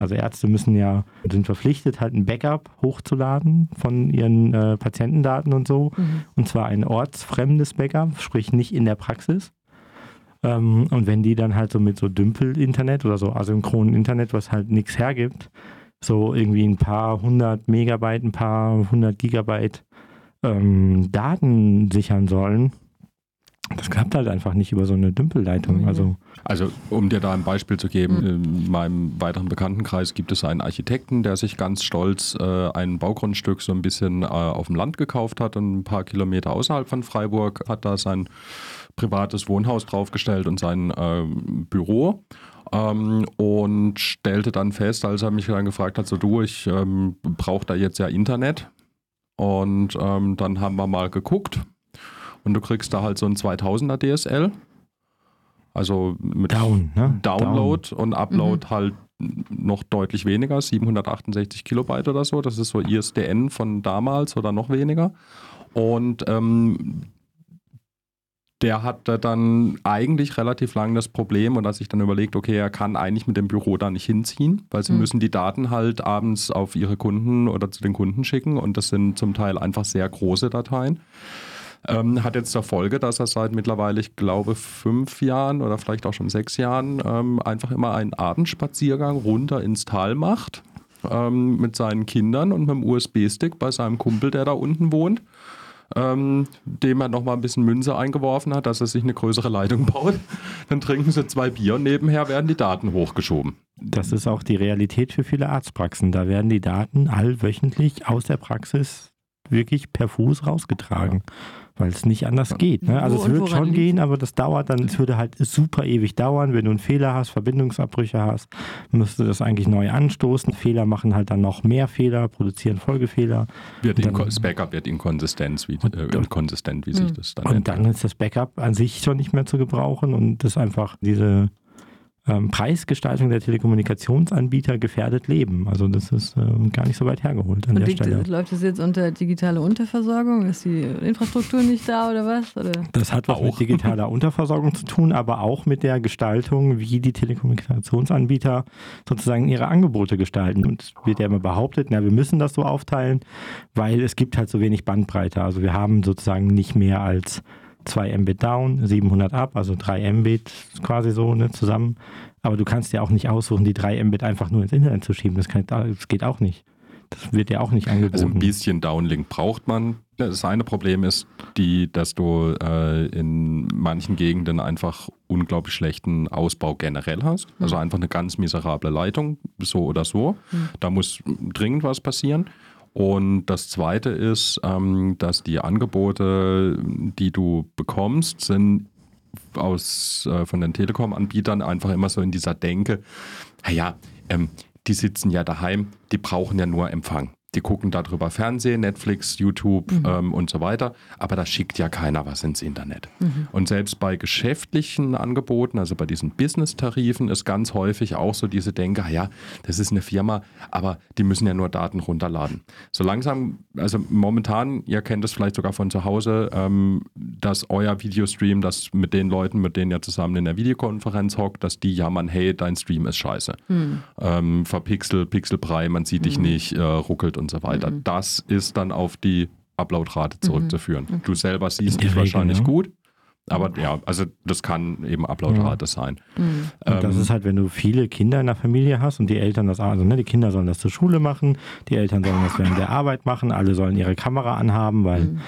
Also Ärzte müssen ja, sind verpflichtet, halt ein Backup hochzuladen von ihren äh, Patientendaten und so. Mhm. Und zwar ein ortsfremdes Backup, sprich nicht in der Praxis. Ähm, und wenn die dann halt so mit so Dümpel-Internet oder so asynchronen Internet, was halt nichts hergibt, so irgendwie ein paar hundert Megabyte, ein paar hundert Gigabyte ähm, Daten sichern sollen, das klappt halt einfach nicht über so eine Dümpelleitung. Also, also um dir da ein Beispiel zu geben, mhm. in meinem weiteren Bekanntenkreis gibt es einen Architekten, der sich ganz stolz äh, ein Baugrundstück so ein bisschen äh, auf dem Land gekauft hat, ein paar Kilometer außerhalb von Freiburg, hat da sein privates Wohnhaus draufgestellt und sein äh, Büro. Ähm, und stellte dann fest, als er mich dann gefragt hat, so du, ich ähm, brauche da jetzt ja Internet. Und ähm, dann haben wir mal geguckt, und du kriegst da halt so ein 2000er DSL. Also mit Down, ne? Download Down. und Upload mhm. halt noch deutlich weniger, 768 Kilobyte oder so. Das ist so ISDN von damals oder noch weniger. Und ähm, der hatte dann eigentlich relativ lang das Problem und hat sich dann überlegt, okay, er kann eigentlich mit dem Büro da nicht hinziehen, weil sie mhm. müssen die Daten halt abends auf ihre Kunden oder zu den Kunden schicken und das sind zum Teil einfach sehr große Dateien. Ähm, hat jetzt zur Folge, dass er seit mittlerweile, ich glaube, fünf Jahren oder vielleicht auch schon sechs Jahren ähm, einfach immer einen Abendspaziergang runter ins Tal macht ähm, mit seinen Kindern und mit dem USB-Stick bei seinem Kumpel, der da unten wohnt. Ähm, dem er nochmal ein bisschen Münze eingeworfen hat, dass er sich eine größere Leitung baut. Dann trinken sie zwei Bier und nebenher werden die Daten hochgeschoben. Das ist auch die Realität für viele Arztpraxen. Da werden die Daten allwöchentlich aus der Praxis wirklich per Fuß rausgetragen. Ja weil es nicht anders geht. Ne? Also Wo es wird schon liegt? gehen, aber das dauert dann, es würde halt super ewig dauern. Wenn du einen Fehler hast, Verbindungsabbrüche hast, müsste das eigentlich neu anstoßen. Fehler machen halt dann noch mehr Fehler, produzieren Folgefehler. Wird dann, das Backup wird inkonsistent, wie, und, äh, inkonsistent, wie sich das dann Und entwickelt. dann ist das Backup an sich schon nicht mehr zu gebrauchen und das einfach diese ähm, Preisgestaltung der Telekommunikationsanbieter gefährdet Leben. Also das ist ähm, gar nicht so weit hergeholt an Und der Stelle. Läuft das jetzt unter digitale Unterversorgung? Ist die Infrastruktur nicht da oder was? Oder? Das hat was auch. mit digitaler Unterversorgung zu tun, aber auch mit der Gestaltung, wie die Telekommunikationsanbieter sozusagen ihre Angebote gestalten. Und wird ja immer behauptet, na, wir müssen das so aufteilen, weil es gibt halt so wenig Bandbreite. Also wir haben sozusagen nicht mehr als 2 Mbit down, 700 up, also 3 Mbit quasi so ne, zusammen. Aber du kannst ja auch nicht aussuchen, die 3 Mbit einfach nur ins Internet zu schieben. Das, kann, das geht auch nicht. Das wird ja auch nicht angeboten. Also ein bisschen Downlink braucht man. Das eine Problem ist, die, dass du äh, in manchen Gegenden einfach unglaublich schlechten Ausbau generell hast. Also hm. einfach eine ganz miserable Leitung, so oder so. Mhm. Da muss dringend was passieren. Und das Zweite ist, ähm, dass die Angebote, die du bekommst, sind aus, äh, von den Telekom-Anbietern einfach immer so in dieser Denke, naja, ähm, die sitzen ja daheim, die brauchen ja nur Empfang die gucken darüber Fernsehen, Netflix, YouTube mhm. ähm, und so weiter, aber da schickt ja keiner was ins Internet. Mhm. Und selbst bei geschäftlichen Angeboten, also bei diesen Business-Tarifen, ist ganz häufig auch so diese Denke, ja, das ist eine Firma, aber die müssen ja nur Daten runterladen. So langsam, also momentan, ihr kennt es vielleicht sogar von zu Hause, ähm, dass euer Videostream, das mit den Leuten, mit denen ihr zusammen in der Videokonferenz hockt, dass die jammern, hey, dein Stream ist scheiße. Mhm. Ähm, verpixelt, pixelbrei, man sieht dich mhm. nicht, äh, ruckelt und so weiter. Mhm. Das ist dann auf die Uploadrate mhm. zurückzuführen. Mhm. Okay. Du selber siehst dich wahrscheinlich ja. gut. Aber ja, also das kann eben Uploadrate ja. sein. Mhm. Ähm, das ist halt, wenn du viele Kinder in der Familie hast und die Eltern das, also ne, die Kinder sollen das zur Schule machen, die Eltern sollen das während der Arbeit machen, alle sollen ihre Kamera anhaben, weil mhm.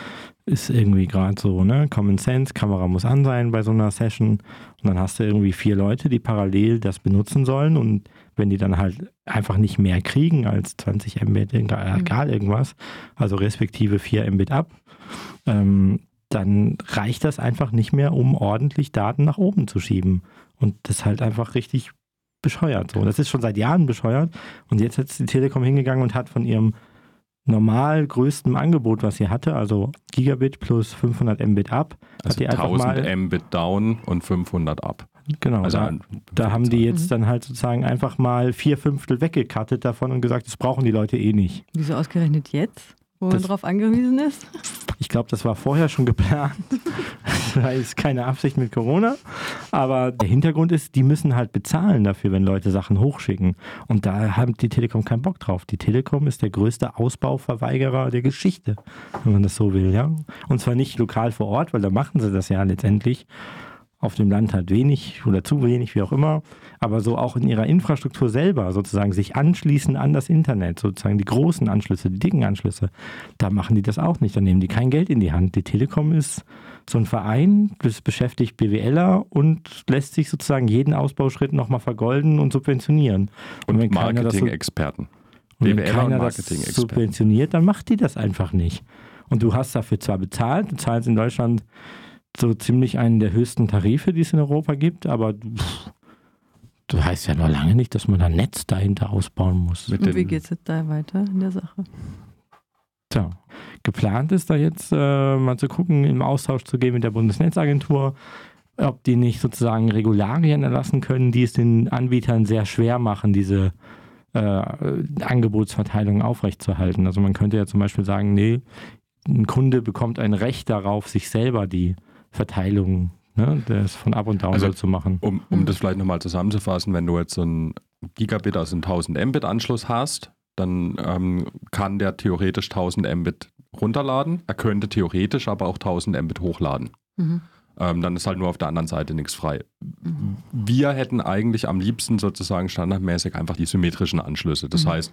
ist irgendwie gerade so, ne, Common Sense, Kamera muss an sein bei so einer Session. Und dann hast du irgendwie vier Leute, die parallel das benutzen sollen und wenn die dann halt einfach nicht mehr kriegen als 20 Mbit, mhm. egal irgendwas, also respektive 4 Mbit ab, ähm, dann reicht das einfach nicht mehr, um ordentlich Daten nach oben zu schieben. Und das ist halt einfach richtig bescheuert. So. Das ist schon seit Jahren bescheuert. Und jetzt ist die Telekom hingegangen und hat von ihrem normal größten Angebot, was sie hatte, also Gigabit plus 500 Mbit ab, also hat die 1000 mal, Mbit down und 500 ab. Genau, also da, da haben die jetzt dann halt sozusagen einfach mal vier Fünftel weggekattet davon und gesagt, das brauchen die Leute eh nicht. Wieso ausgerechnet jetzt? wo das, man drauf angewiesen ist? Ich glaube, das war vorher schon geplant. das ist keine Absicht mit Corona. Aber der Hintergrund ist, die müssen halt bezahlen dafür, wenn Leute Sachen hochschicken. Und da hat die Telekom keinen Bock drauf. Die Telekom ist der größte Ausbauverweigerer der Geschichte, wenn man das so will. Ja? Und zwar nicht lokal vor Ort, weil da machen sie das ja letztendlich auf dem Land halt wenig oder zu wenig, wie auch immer, aber so auch in ihrer Infrastruktur selber sozusagen sich anschließen an das Internet, sozusagen die großen Anschlüsse, die dicken Anschlüsse, da machen die das auch nicht, da nehmen die kein Geld in die Hand. Die Telekom ist so ein Verein, das beschäftigt BWLer und lässt sich sozusagen jeden Ausbauschritt nochmal vergolden und subventionieren. Und, und Marketing-Experten. So, BWLer und, und Marketing-Experten. subventioniert, dann macht die das einfach nicht. Und du hast dafür zwar bezahlt, du zahlst in Deutschland so ziemlich einen der höchsten Tarife, die es in Europa gibt, aber pff, das heißt ja noch lange nicht, dass man ein Netz dahinter ausbauen muss. Und wie geht es jetzt da weiter in der Sache? Tja, geplant ist da jetzt äh, mal zu gucken, im Austausch zu gehen mit der Bundesnetzagentur, ob die nicht sozusagen Regularien erlassen können, die es den Anbietern sehr schwer machen, diese äh, Angebotsverteilung aufrechtzuerhalten. Also man könnte ja zum Beispiel sagen, nee, ein Kunde bekommt ein Recht darauf, sich selber die Verteilung ne, das von Up und Download also, zu machen. Um, um mhm. das vielleicht nochmal zusammenzufassen, wenn du jetzt so ein Gigabit, also einen 1000 Mbit Anschluss hast, dann ähm, kann der theoretisch 1000 Mbit runterladen. Er könnte theoretisch aber auch 1000 Mbit hochladen. Mhm. Ähm, dann ist halt nur auf der anderen Seite nichts frei. Mhm. Wir hätten eigentlich am liebsten sozusagen standardmäßig einfach die symmetrischen Anschlüsse. Das mhm. heißt,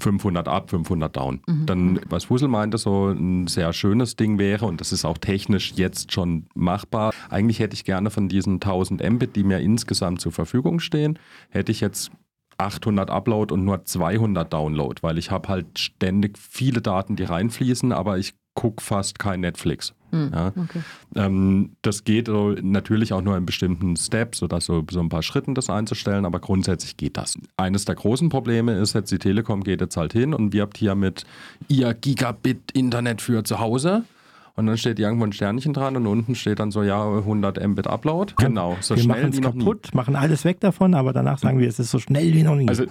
500 up, 500 down. Mhm. Dann, was Fussel meinte, so ein sehr schönes Ding wäre, und das ist auch technisch jetzt schon machbar. Eigentlich hätte ich gerne von diesen 1000 Mbit, die mir insgesamt zur Verfügung stehen, hätte ich jetzt 800 Upload und nur 200 Download, weil ich habe halt ständig viele Daten, die reinfließen, aber ich gucke fast kein Netflix. Mhm, ja. okay. ähm, das geht natürlich auch nur in bestimmten Steps oder so, so ein paar Schritten das einzustellen, aber grundsätzlich geht das. Eines der großen Probleme ist jetzt, die Telekom geht jetzt halt hin und wirbt hier mit ihr Gigabit Internet für zu Hause. Und dann steht irgendwo ein Sternchen dran und unten steht dann so, ja, 100 Mbit Upload. Genau, so wir schnell wie noch kaputt, nie. machen alles weg davon, aber danach sagen wir, es ist so schnell wie noch nie. Also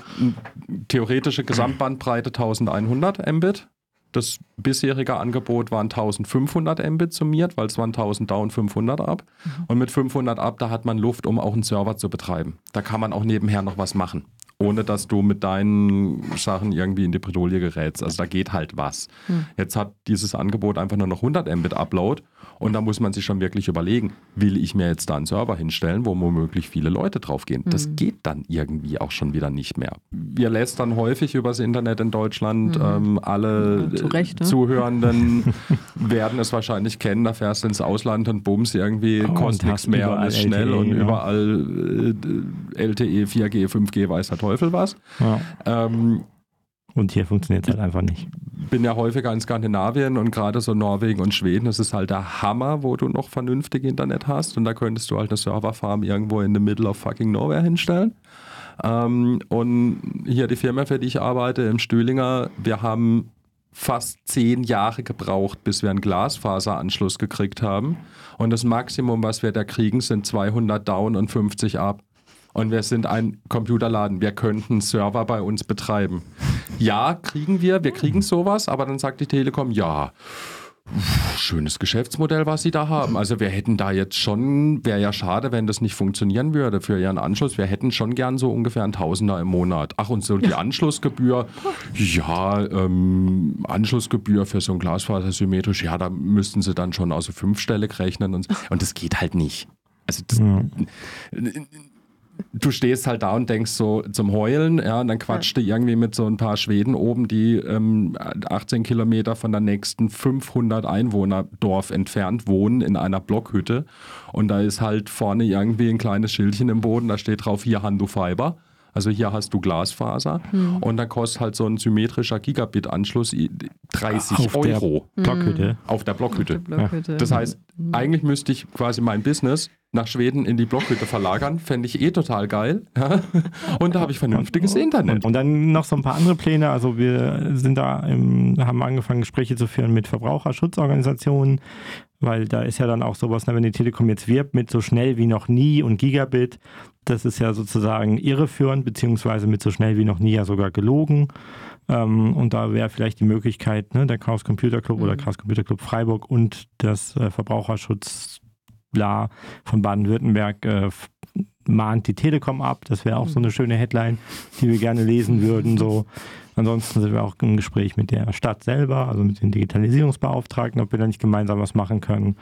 theoretische Gesamtbandbreite 1100 Mbit. Das bisherige Angebot waren 1500 Mbit summiert, weil es waren 1000 down, 500 ab. Mhm. Und mit 500 ab, da hat man Luft, um auch einen Server zu betreiben. Da kann man auch nebenher noch was machen ohne dass du mit deinen Sachen irgendwie in die Bredouille gerätst. Also da geht halt was. Hm. Jetzt hat dieses Angebot einfach nur noch 100 Mbit Upload und da muss man sich schon wirklich überlegen, will ich mir jetzt da einen Server hinstellen, wo womöglich viele Leute draufgehen. Hm. Das geht dann irgendwie auch schon wieder nicht mehr. Wir lästern häufig übers Internet in Deutschland. Hm. Ähm, alle ja, Recht, ne? Zuhörenden werden es wahrscheinlich kennen. Da fährst du ins Ausland und bums, irgendwie oh, kostet nichts mehr und ist schnell LTE, und ja. überall LTE, 4G, 5G, weiß der Teufel was. Ja. Ähm, und hier funktioniert es halt einfach nicht. Bin ja häufiger in Skandinavien und gerade so Norwegen und Schweden, das ist halt der Hammer, wo du noch vernünftig Internet hast. Und da könntest du halt eine Serverfarm irgendwo in the middle of fucking nowhere hinstellen. Ähm, und hier die Firma, für die ich arbeite, im Stühlinger, wir haben fast zehn Jahre gebraucht, bis wir einen Glasfaseranschluss gekriegt haben. Und das Maximum, was wir da kriegen, sind 200 down und 50 up und wir sind ein Computerladen. Wir könnten Server bei uns betreiben. Ja, kriegen wir, wir kriegen sowas, aber dann sagt die Telekom, ja, schönes Geschäftsmodell, was sie da haben. Also wir hätten da jetzt schon, wäre ja schade, wenn das nicht funktionieren würde für ihren Anschluss. Wir hätten schon gern so ungefähr ein Tausender im Monat. Ach, und so die Anschlussgebühr, ja, ähm, Anschlussgebühr für so ein Glasfaser symmetrisch, ja, da müssten sie dann schon also fünfstellig rechnen und, und das geht halt nicht. Also das, ja du stehst halt da und denkst so zum Heulen, ja, und dann quatscht ja. du irgendwie mit so ein paar Schweden oben, die ähm, 18 Kilometer von der nächsten 500 Einwohnerdorf entfernt wohnen in einer Blockhütte und da ist halt vorne irgendwie ein kleines Schildchen im Boden, da steht drauf, hier Handu Fiber. Also hier hast du Glasfaser hm. und dann kostet halt so ein symmetrischer Gigabit-Anschluss 30 auf Euro. Der Blockhütte. Auf der Blockhütte. Auf der Blockhütte. Das heißt, hm. eigentlich müsste ich quasi mein Business nach Schweden in die Blockhütte verlagern. Fände ich eh total geil. Und da habe ich vernünftiges Internet. Und dann noch so ein paar andere Pläne. Also wir sind da im, haben angefangen, Gespräche zu führen mit Verbraucherschutzorganisationen, weil da ist ja dann auch sowas, wenn die Telekom jetzt wirbt mit so schnell wie noch nie und Gigabit, das ist ja sozusagen irreführend, beziehungsweise mit so schnell wie noch nie ja sogar gelogen. Ähm, und da wäre vielleicht die Möglichkeit, ne, der Chaos Computer Club mhm. oder Chaos Computer Club Freiburg und das äh, Verbraucherschutz bla von Baden-Württemberg äh, mahnt die Telekom ab. Das wäre auch so eine schöne Headline, die wir gerne lesen würden. So. Ansonsten sind wir auch im Gespräch mit der Stadt selber, also mit den Digitalisierungsbeauftragten, ob wir da nicht gemeinsam was machen können.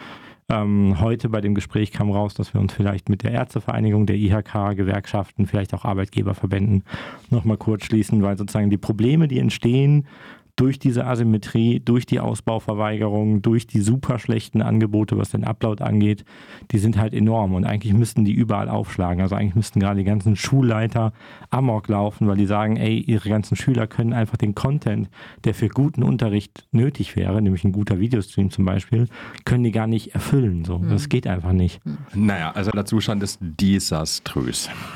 Ähm, heute bei dem Gespräch kam raus, dass wir uns vielleicht mit der Ärztevereinigung, der IHK, Gewerkschaften, vielleicht auch Arbeitgeberverbänden nochmal kurz schließen, weil sozusagen die Probleme, die entstehen durch diese Asymmetrie, durch die Ausbauverweigerung, durch die super schlechten Angebote, was den Upload angeht, die sind halt enorm und eigentlich müssten die überall aufschlagen. Also eigentlich müssten gerade die ganzen Schulleiter amok laufen, weil die sagen, ey, ihre ganzen Schüler können einfach den Content, der für guten Unterricht nötig wäre, nämlich ein guter Videostream zum Beispiel, können die gar nicht erfüllen. So. Mhm. Das geht einfach nicht. Naja, also der Zustand ist desaströs.